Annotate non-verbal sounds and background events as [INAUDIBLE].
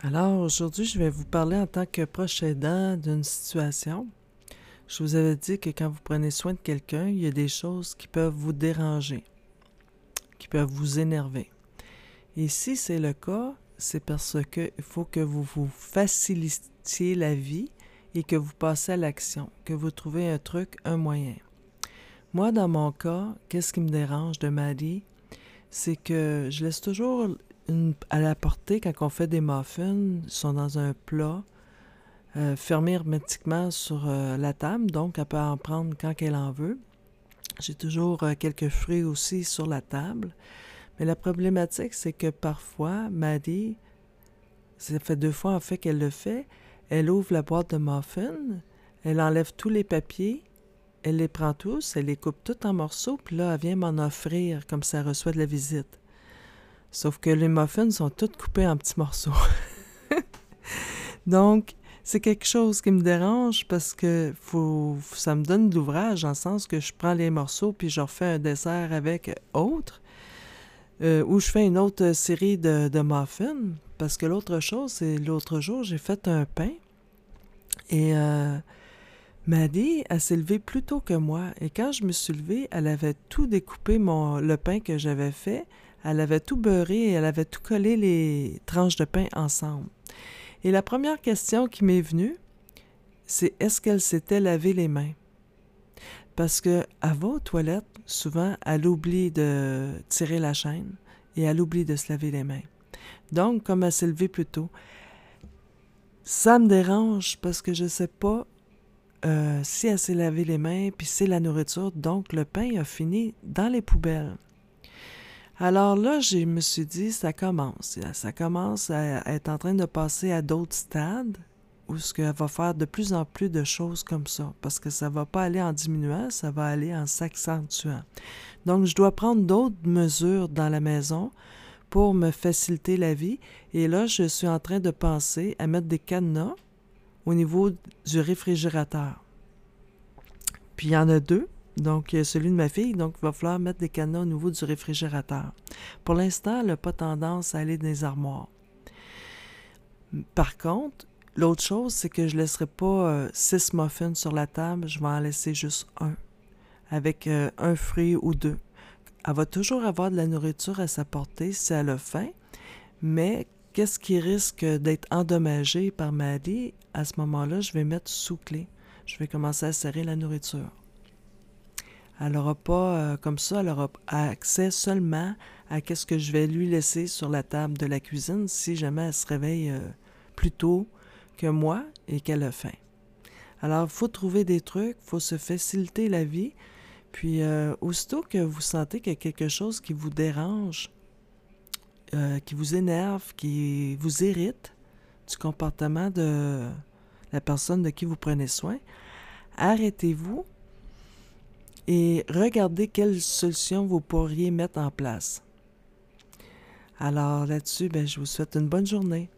Alors aujourd'hui, je vais vous parler en tant que proche aidant d'une situation. Je vous avais dit que quand vous prenez soin de quelqu'un, il y a des choses qui peuvent vous déranger, qui peuvent vous énerver. Et si c'est le cas, c'est parce qu'il faut que vous vous facilitiez la vie et que vous passez à l'action, que vous trouvez un truc, un moyen. Moi, dans mon cas, qu'est-ce qui me dérange de ma vie? C'est que je laisse toujours à la portée, quand on fait des muffins, ils sont dans un plat, euh, fermé hermétiquement sur euh, la table, donc elle peut en prendre quand elle en veut. J'ai toujours euh, quelques fruits aussi sur la table. Mais la problématique, c'est que parfois, Maddie, ça fait deux fois en fait qu'elle le fait, elle ouvre la boîte de muffins, elle enlève tous les papiers, elle les prend tous, elle les coupe tous en morceaux, puis là, elle vient m'en offrir comme ça reçoit de la visite. Sauf que les muffins sont tous coupés en petits morceaux. [LAUGHS] Donc, c'est quelque chose qui me dérange parce que ça me donne de l'ouvrage en sens que je prends les morceaux puis je refais un dessert avec autre. Euh, ou je fais une autre série de, muffins. Parce que l'autre chose, c'est l'autre jour, j'ai fait un pain. Et euh, elle s'est levée plus tôt que moi. Et quand je me suis levée, elle avait tout découpé mon, le pain que j'avais fait. Elle avait tout beurré et elle avait tout collé les tranches de pain ensemble. Et la première question qui m'est venue, c'est est-ce qu'elle s'était lavé les mains? Parce que va aux toilettes, souvent, elle oublie de tirer la chaîne et elle oublie de se laver les mains. Donc, comme elle s'est levée plus tôt, ça me dérange parce que je ne sais pas euh, si elle s'est lavé les mains, puis c'est la nourriture, donc le pain a fini dans les poubelles. Alors là, je me suis dit, ça commence. Ça commence à être en train de passer à d'autres stades où ce qu'elle va faire de plus en plus de choses comme ça, parce que ça va pas aller en diminuant, ça va aller en s'accentuant. Donc, je dois prendre d'autres mesures dans la maison pour me faciliter la vie. Et là, je suis en train de penser à mettre des cadenas au niveau du réfrigérateur. Puis il y en a deux. Donc, celui de ma fille, donc il va falloir mettre des cadenas au niveau du réfrigérateur. Pour l'instant, elle n'a pas tendance à aller dans les armoires. Par contre, l'autre chose, c'est que je ne laisserai pas euh, six muffins sur la table, je vais en laisser juste un, avec euh, un fruit ou deux. Elle va toujours avoir de la nourriture à sa portée si elle a faim, mais qu'est-ce qui risque d'être endommagé par Maddie? À ce moment-là, je vais mettre sous clé. Je vais commencer à serrer la nourriture. Elle n'aura pas, euh, comme ça, elle aura accès seulement à ce que je vais lui laisser sur la table de la cuisine si jamais elle se réveille euh, plus tôt que moi et qu'elle a faim. Alors, il faut trouver des trucs, il faut se faciliter la vie. Puis, euh, aussitôt que vous sentez qu'il y a quelque chose qui vous dérange, qui vous énerve, qui vous irrite du comportement de la personne de qui vous prenez soin, arrêtez-vous et regardez quelles solutions vous pourriez mettre en place. Alors là-dessus, ben, je vous souhaite une bonne journée.